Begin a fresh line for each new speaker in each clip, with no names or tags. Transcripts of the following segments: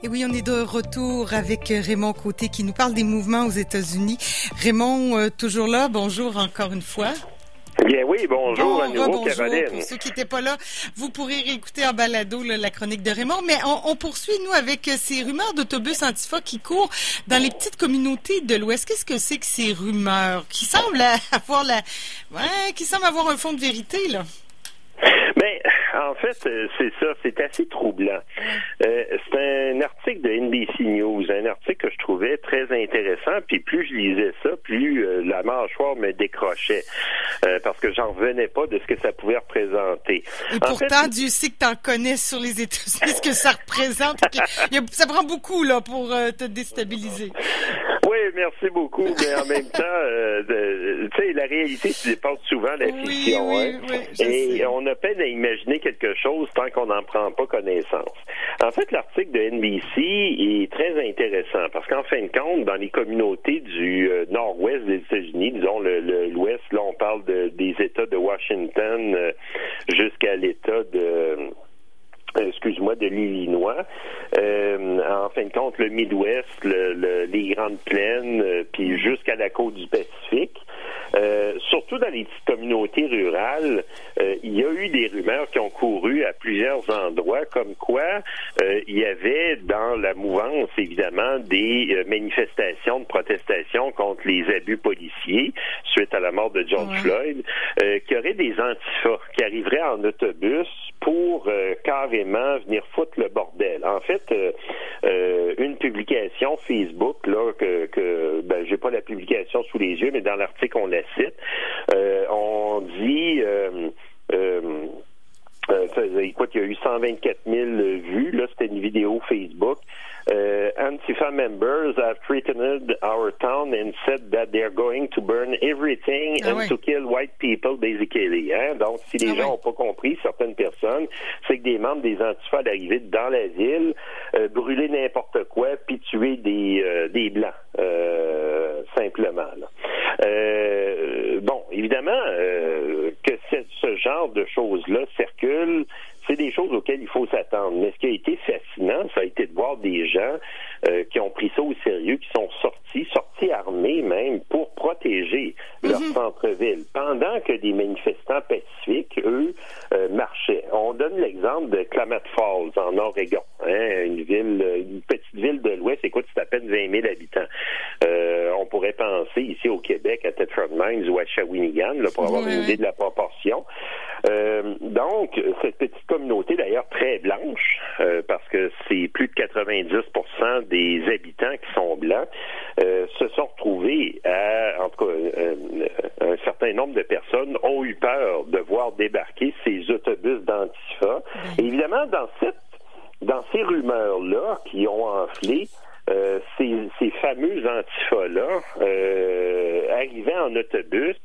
Et oui, on est de retour avec Raymond Côté qui nous parle des mouvements aux États-Unis. Raymond, euh, toujours là, bonjour encore une fois.
Bien oui, bonjour à nouveau, Caroline.
Pour ceux qui n'étaient pas là, vous pourrez réécouter en balado la chronique de Raymond. Mais on, poursuit, nous, avec euh, ces rumeurs d'autobus antifa qui courent dans les petites communautés de l'Ouest. Qu'est-ce que c'est que ces rumeurs qui semblent avoir la... Ouais, qui semblent avoir un fond de vérité, là?
Mais en fait, euh, c'est ça, c'est assez troublant. Euh, c'est un article de NBC News, un article que je trouvais très intéressant, puis plus je lisais ça, plus euh, la mâchoire me décrochait, parce que j'en revenais pas de ce que ça pouvait représenter.
Et pourtant, Dieu sait que tu en connais sur les États-Unis, ce que ça représente. ça prend beaucoup là pour te déstabiliser.
Oui, merci beaucoup, mais en même temps, tu sais, la réalité se dépasse souvent la fiction.
Oui, hein? oui,
et on a peine à imaginer quelque chose tant qu'on n'en prend pas connaissance. En fait, l'article de NBC est très intéressant parce qu'en fin de compte, dans les communautés du euh, nord-ouest des États-Unis, disons l'ouest, là on parle des États de Washington euh, jusqu'à l'État de excuse-moi, de l'Illinois. Euh, en fin de compte, le Midwest, les Grandes Plaines, puis jusqu'à la côte du Pacifique. Euh, surtout dans les petites communautés rurales, euh, il y a eu des rumeurs qui ont couru à plusieurs endroits, comme quoi euh, il y avait dans la mouvance, évidemment, des manifestations de protestation contre les abus policiers suite à la mort de George Floyd, qui auraient des antifas qui arriveraient en autobus pour carrément venir foutre le bordel. En fait, une publication Facebook, là, que, que ben, j'ai pas la publication sous les yeux, mais dans l'article, on l'a euh, on dit euh, euh, écoute, il y a eu 124 000 vues. Là, c'était une vidéo Facebook. Antifa members have threatened our town and said that they're going to burn everything ah and to kill white people, basically. Hein? Donc, si les ah gens n'ont pas compris, certaines personnes, c'est que des membres des Antifa d'arriver dans la ville, brûler n'importe quoi, puis tuer des, des blancs, simplement. Là. Euh, bon, évidemment euh, ce genre de choses-là circule c'est des choses auxquelles il faut s'attendre. Mais ce qui a été fascinant, ça a été de voir des gens euh, qui ont pris ça au sérieux, qui sont sortis, sortis armés même, pour protéger leur mhm. centre-ville, pendant que des manifestants pacifiques, eux, euh, marchaient. On donne l'exemple de Klamath Falls, en Oregon, hein, une ville, une petite ville de l'Ouest, écoute, c'est à peine 20 000 habitants. Euh, ici au Québec, à Tetford Mines ou à Shawinigan, là, pour avoir une idée de la proportion. donc, cette petite communauté d'ailleurs très blanche, euh, parce que c'est plus de 90% des habitants qui sont blancs, euh, se sont retrouvés à, en tout cas, euh, un certain nombre de personnes ont eu peur de voir débarquer ces autobus d'Antifa. Évidemment, dans cette dans ces rumeurs-là qui ont enflé, ces, ces fameux antifas-là arrivaient en autobus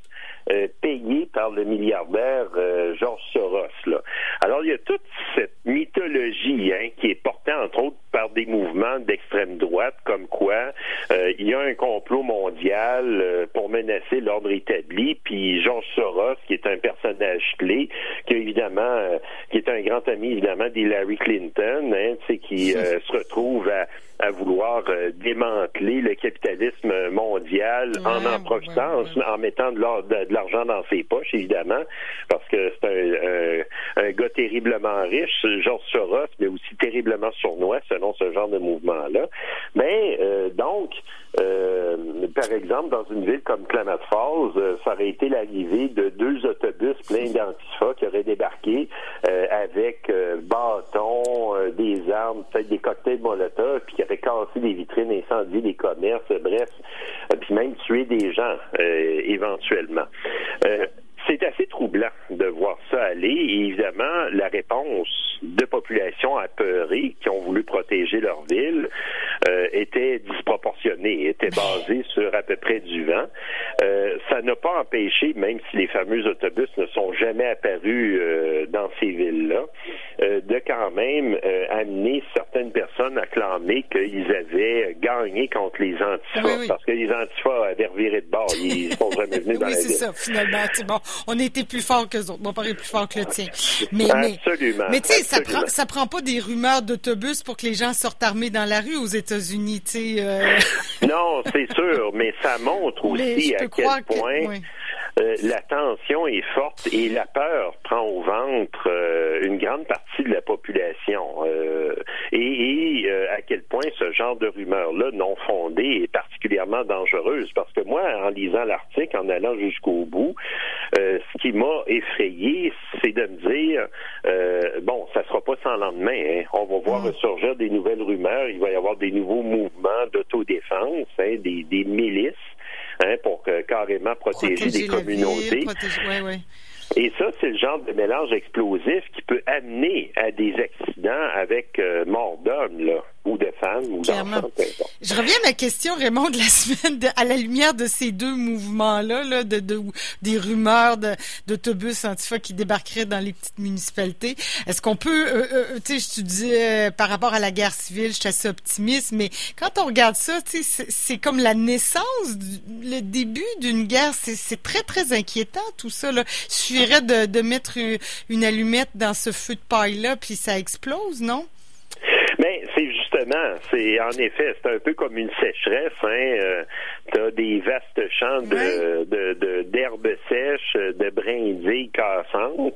euh, payé par le milliardaire euh, Georges Soros. Là. Alors, il y a toute cette mythologie hein, qui est portée, entre autres, par des mouvements d'extrême droite, comme quoi euh, il y a un complot mondial pour menacer l'ordre établi, puis Georges Soros, qui est un personnage clé, qui évidemment, qui est un grand ami évidemment d'Hillary Clinton, hein, qui se retrouve à à vouloir euh, démanteler le capitalisme mondial en en profitant, en mettant de l'argent dans ses poches, évidemment, parce que c'est un, gars terriblement riche, Georges Soros, mais aussi terriblement sournois selon ce genre de mouvement-là. Mais euh, donc, euh, par exemple, dans une ville comme Klamath Falls, euh, ça aurait été l'arrivée de deux autobus pleins d'antifa qui auraient débarqué euh, avec bâtons, des armes, peut-être des cocktails Molotov, puis qui auraient cassé des vitrines, incendié des commerces, bref, puis même tué des gens éventuellement c'est assez troublant de voir ça aller. Et évidemment, la réponse de populations apeurées qui ont voulu protéger leur ville euh, était disproportionnée, était basée sur à peu près du vent. Euh, ça n'a pas empêché, même si les fameux autobus ne sont jamais apparus euh, dans ces villes-là, de quand même euh, amener certaines personnes à clamer qu'ils avaient gagné contre les antifas, parce que les antifas avaient reviré de bord, ils sont jamais venus dans
oui,
la
c'est ça, finalement. Bon, on était plus fort que autres. Mon père est plus fort que le tien. Mais, absolument. Mais, tu sais, ça prend, ça prend pas des rumeurs d'autobus pour que les gens sortent armés dans la rue aux États-Unis, tu sais. Euh.
non, c'est sûr, mais ça montre aussi à quel point. Euh, la tension est forte et la peur prend au ventre euh, une grande partie de la population. Euh, et, à quel point ce genre de rumeur-là non fondée est particulièrement dangereuse. Parce que moi, en lisant l'article, en allant jusqu'au bout, ce qui m'a effrayé, c'est de me dire, bon, ça sera pas sans lendemain. Hein. On va voir mm. ressurgir des nouvelles rumeurs. Il va y avoir des nouveaux mouvements d'autodéfense, hein, des, des milices pour carrément protéger, des communautés. Et ça, c'est le genre de mélange explosif qui peut amener à des accidents avec euh, mort d'homme, là ou de femmes ou d'enfants.
Je reviens à ma question, Raymond, de la semaine, à la lumière de ces deux mouvements-là, là, de, de, des rumeurs d'autobus antifa qui débarqueraient dans les petites municipalités. Est-ce qu'on peut, euh, euh, tu sais, je te disais, par rapport à la guerre civile, je suis assez optimiste, mais quand on regarde ça, tu sais, c'est comme la naissance, le début d'une guerre, c'est très, très inquiétant, tout ça. Là. Suffirait de, de mettre une allumette dans ce feu de paille-là, puis ça explose, non?
Mais ben, c'est justement, c'est en effet, c'est un peu comme une sécheresse. Hein? Euh, tu as des vastes champs de, de, d'herbes sèches, de brindilles cassantes,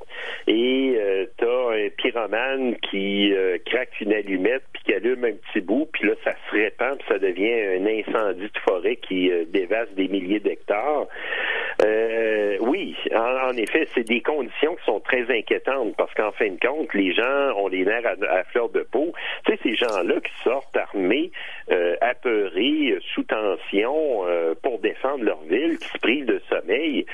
et euh, tu as un pyromane qui euh, craque une allumette puis qui allume un petit bout, puis là ça se répand, puis ça devient un incendie de forêt qui euh, dévaste des milliers d'hectares. Oui, en, effet, c'est des conditions qui sont très inquiétantes parce qu'en fin de compte, les gens ont les nerfs à, à fleur de peau. Tu sais, ces gens-là qui sortent armés, apeurés, sous tension, euh, pour défendre leur ville, qui se privent de sommeil,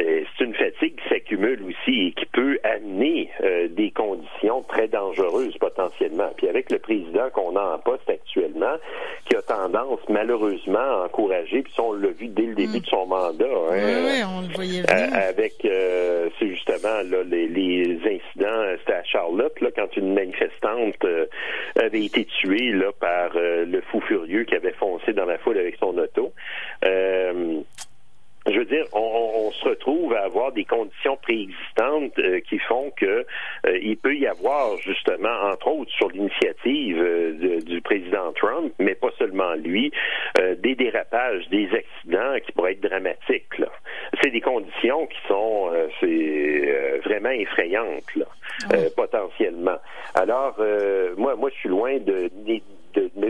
euh, c'est une fatigue qui s'accumule aussi et qui peut amener euh, des conditions très dangereuses potentiellement. Puis avec le président qu'on a en poste actuellement, qui a tendance malheureusement à encourager, puis on l'a vu dès le début mm. de son mandat,
hein, oui, on le voyait
avec c'est justement là, les, incidents, c'était à Charlotte, là, quand une manifestante avait été tuée là, par le fou furieux qui avait foncé dans la foule avec son auto. Euh, veux dire, on, se retrouve à avoir des conditions préexistantes euh, qui font que euh, il peut y avoir justement, entre autres, sur l'initiative du président Trump, mais pas seulement lui, des dérapages, des accidents qui pourraient être dramatiques. C'est des conditions qui sont, c'est vraiment effrayantes, là, potentiellement. Alors, moi, moi, je suis loin de de,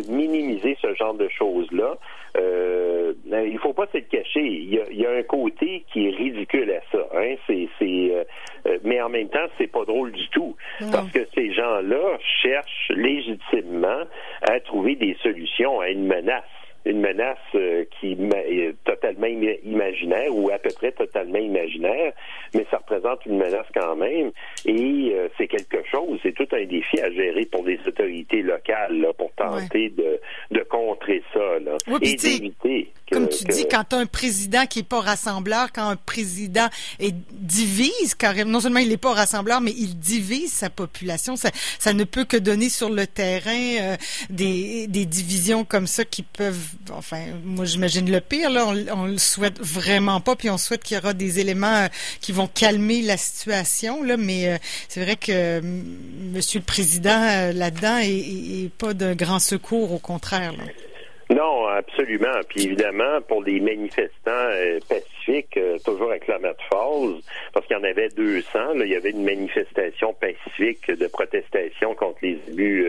minimiser ce genre de choses-là. Euh, il faut pas se le cacher. Il y, a, un côté qui est ridicule à ça. Hein? C'est, euh, euh, mais en même temps, c'est pas drôle du tout. Parce que ces gens-là cherchent légitimement à trouver des solutions à une menace une menace euh, qui est totalement imaginaire ou à peu près totalement imaginaire, mais ça représente une menace quand même. Et euh, c'est quelque chose, c'est tout un défi à gérer pour les autorités locales là, pour tenter de, de contrer ça là, et d'éviter
comme tu dis, quand tu as un président qui est pas rassembleur, quand un président est, divise carrément, non seulement il n'est pas rassembleur, mais il divise sa population, ça, ça ne peut que donner sur le terrain euh, des, des divisions comme ça qui peuvent enfin, moi j'imagine le pire, là, on, le souhaite vraiment pas, puis on souhaite qu'il y aura des éléments euh, qui vont calmer la situation, là, mais euh, c'est vrai que Monsieur le Président, euh, là-dedans, est, pas de grand secours, au contraire.
Non, absolument. Puis évidemment, pour les manifestants pacifiques, toujours à Klamath Falls, parce qu'il y en avait 200, là, il y avait une manifestation pacifique de protestation contre les élus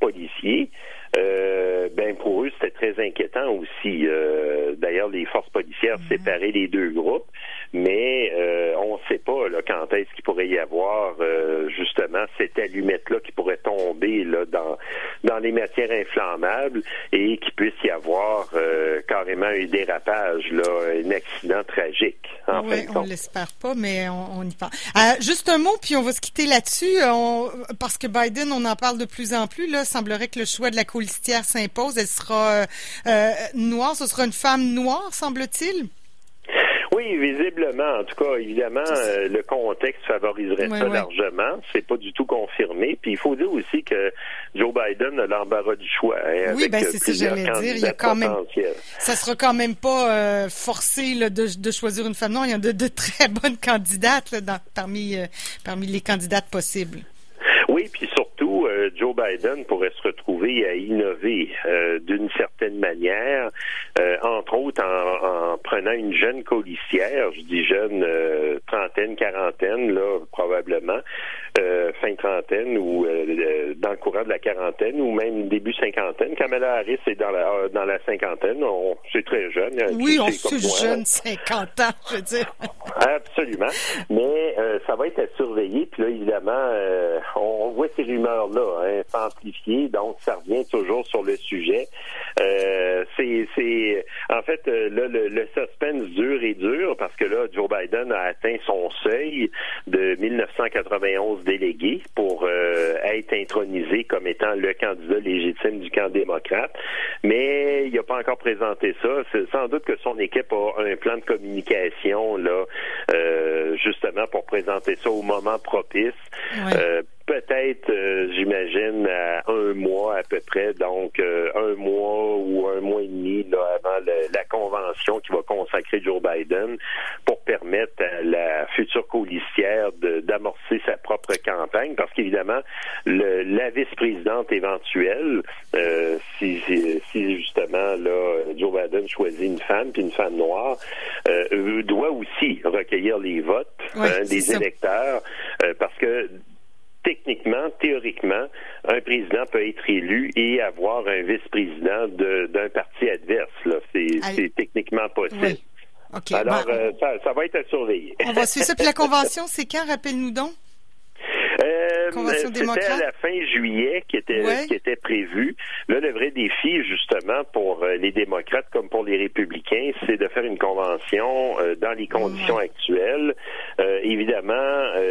policiers. Euh, ben pour eux, c'était très inquiétant aussi. Euh, d'ailleurs, les forces policières mm séparaient les deux groupes, mais euh, on ne sait quand est-ce qu'il pourrait y avoir justement cette allumette-là qui pourrait tomber là, dans, dans les matières inflammables et qu'il puisse y avoir carrément un dérapage, là, un accident tragique.
oui, on l'espère pas, mais on, y pense. juste un mot, puis on va se quitter là-dessus, parce que Biden, on en parle de plus en plus. Là, semblerait que le choix de la colistière s'impose. Elle sera euh, euh, noire. Ce sera une femme noire, semble-t-il?
Oui, Oui, visiblement. En tout cas, évidemment, euh, le contexte favoriserait ça largement. C'est pas du tout confirmé. Puis il faut dire aussi que Joe Biden a l'embarras du choix. Hein,
oui, ben c'est ce que j'allais dire. Il y a quand même. Ça sera quand même pas euh, forcé là, de, de, choisir une femme. Non, il y a de, de très bonnes candidates là, dans, parmi euh, parmi les candidates possibles.
Oui, puis surtout, euh, Joe Biden pourrait se retrouver à innover euh, d'une certaine manière, euh, entre autres en, en, prenant une jeune colissière, je dis jeune, trentaine, quarantaine, là, probablement, fin trentaine ou dans le courant de la quarantaine ou même début cinquantaine. Kamala Harris est dans la dans la cinquantaine, c'est très jeune.
Oui, on se jeune, 50 ans, je veux dire.
Absolument. Mais ça va être à surveiller. Puis là, évidemment, on on voit ces rumeurs-là hein, s'amplifier, donc ça revient toujours sur le sujet. Euh, c'est, en fait, euh, là, le, suspense dure et dur parce que là, Joe Biden a atteint son seuil de 1991 délégués pour euh, être intronisé comme étant le candidat légitime du camp démocrate, mais il n'a pas encore présenté ça. C'est sans doute que son équipe a un plan de communication là, justement pour présenter ça au moment propice peut-être, euh, j'imagine, à un mois à peu près, donc euh, un mois ou un mois et demi là, avant la convention qui va consacrer Joe Biden pour permettre à la future colistière d'amorcer sa propre campagne, parce qu'évidemment, la vice-présidente éventuelle, euh, si, si, justement là Joe Biden choisit une femme puis une femme noire, doit aussi recueillir les votes hein, des électeurs, parce que techniquement, théoriquement, un président peut être élu et avoir un vice-président d'un parti adverse. C'est techniquement possible. Alors, euh, ça, va être à surveiller.
On va suivre ça. Puis la convention, c'est quand? Rappelle-nous donc?
Euh, c'était à la fin juillet qui était qui était prévu. Là, le vrai défi, justement, pour euh, les démocrates comme pour les républicains, c'est de faire une convention euh, dans les conditions actuelles. évidemment,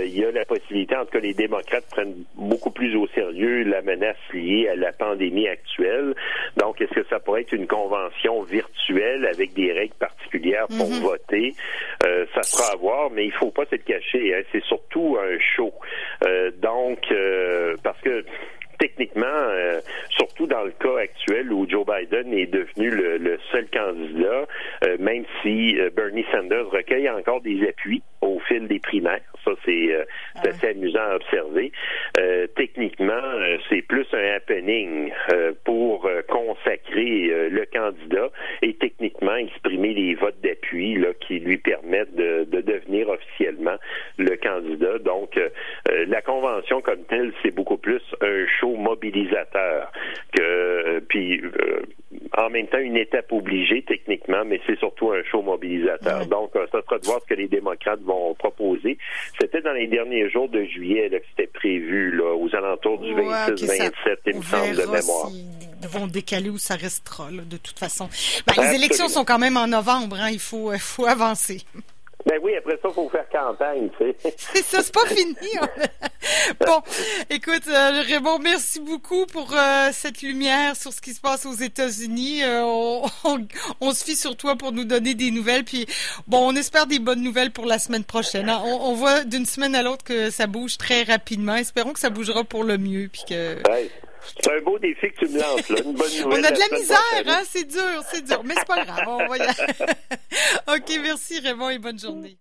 il y a la possibilité, en tout cas, les démocrates prennent beaucoup plus au sérieux la menace liée à la pandémie actuelle. Donc, est-ce que ça pourrait être une convention virtuelle avec des règles particulières pour mm-hmm. voter? ça sera à voir, mais il faut pas se le cacher. Hein. C'est surtout un show. Euh, donc, euh, parce que techniquement, euh, surtout dans le cas actuel où Joe Biden est devenu le, seul candidat, même si Bernie Sanders recueille encore des appuis au fil des primaires. Ça, c'est ah assez amusant à observer. techniquement, c'est plus un happening pour consacrer le candidat et techniquement exprimer les votes d'appui qui lui permettent de, de, devenir officiellement le candidat. Donc, la convention comme telle, c'est beaucoup plus un show mobilisateur que euh, puis euh, en même temps une étape obligée techniquement, mais c'est surtout un show mobilisateur. Donc, euh, ça sera de voir ce que les démocrates vont proposer. C'était dans les derniers jours de juillet là, que c'était prévu, là, aux alentours du 26-27, il me semble, de mémoire.
Ils vont décaler où ça restera, là, de toute façon. Ben, les élections sont quand même en novembre, hein, il faut, faut avancer.
Ben oui, après ça, il faut faire campagne, tu sais.
C'est ça, c'est pas fini. bon, écoute, euh, Raymond, merci beaucoup pour euh, cette lumière sur ce qui se passe aux États-Unis. Euh, on, se fie sur toi pour nous donner des nouvelles. Puis, bon, on espère des bonnes nouvelles pour la semaine prochaine. Hein. On, voit d'une semaine à l'autre que ça bouge très rapidement. Espérons que ça bougera pour le mieux. Puis que...
C'est un beau défi que tu me lances, là. Une bonne nouvelle.
On a de la, misère, hein? C'est dur, c'est dur. Mais c'est pas grave. On va y... OK, merci Raymond et bonne journée.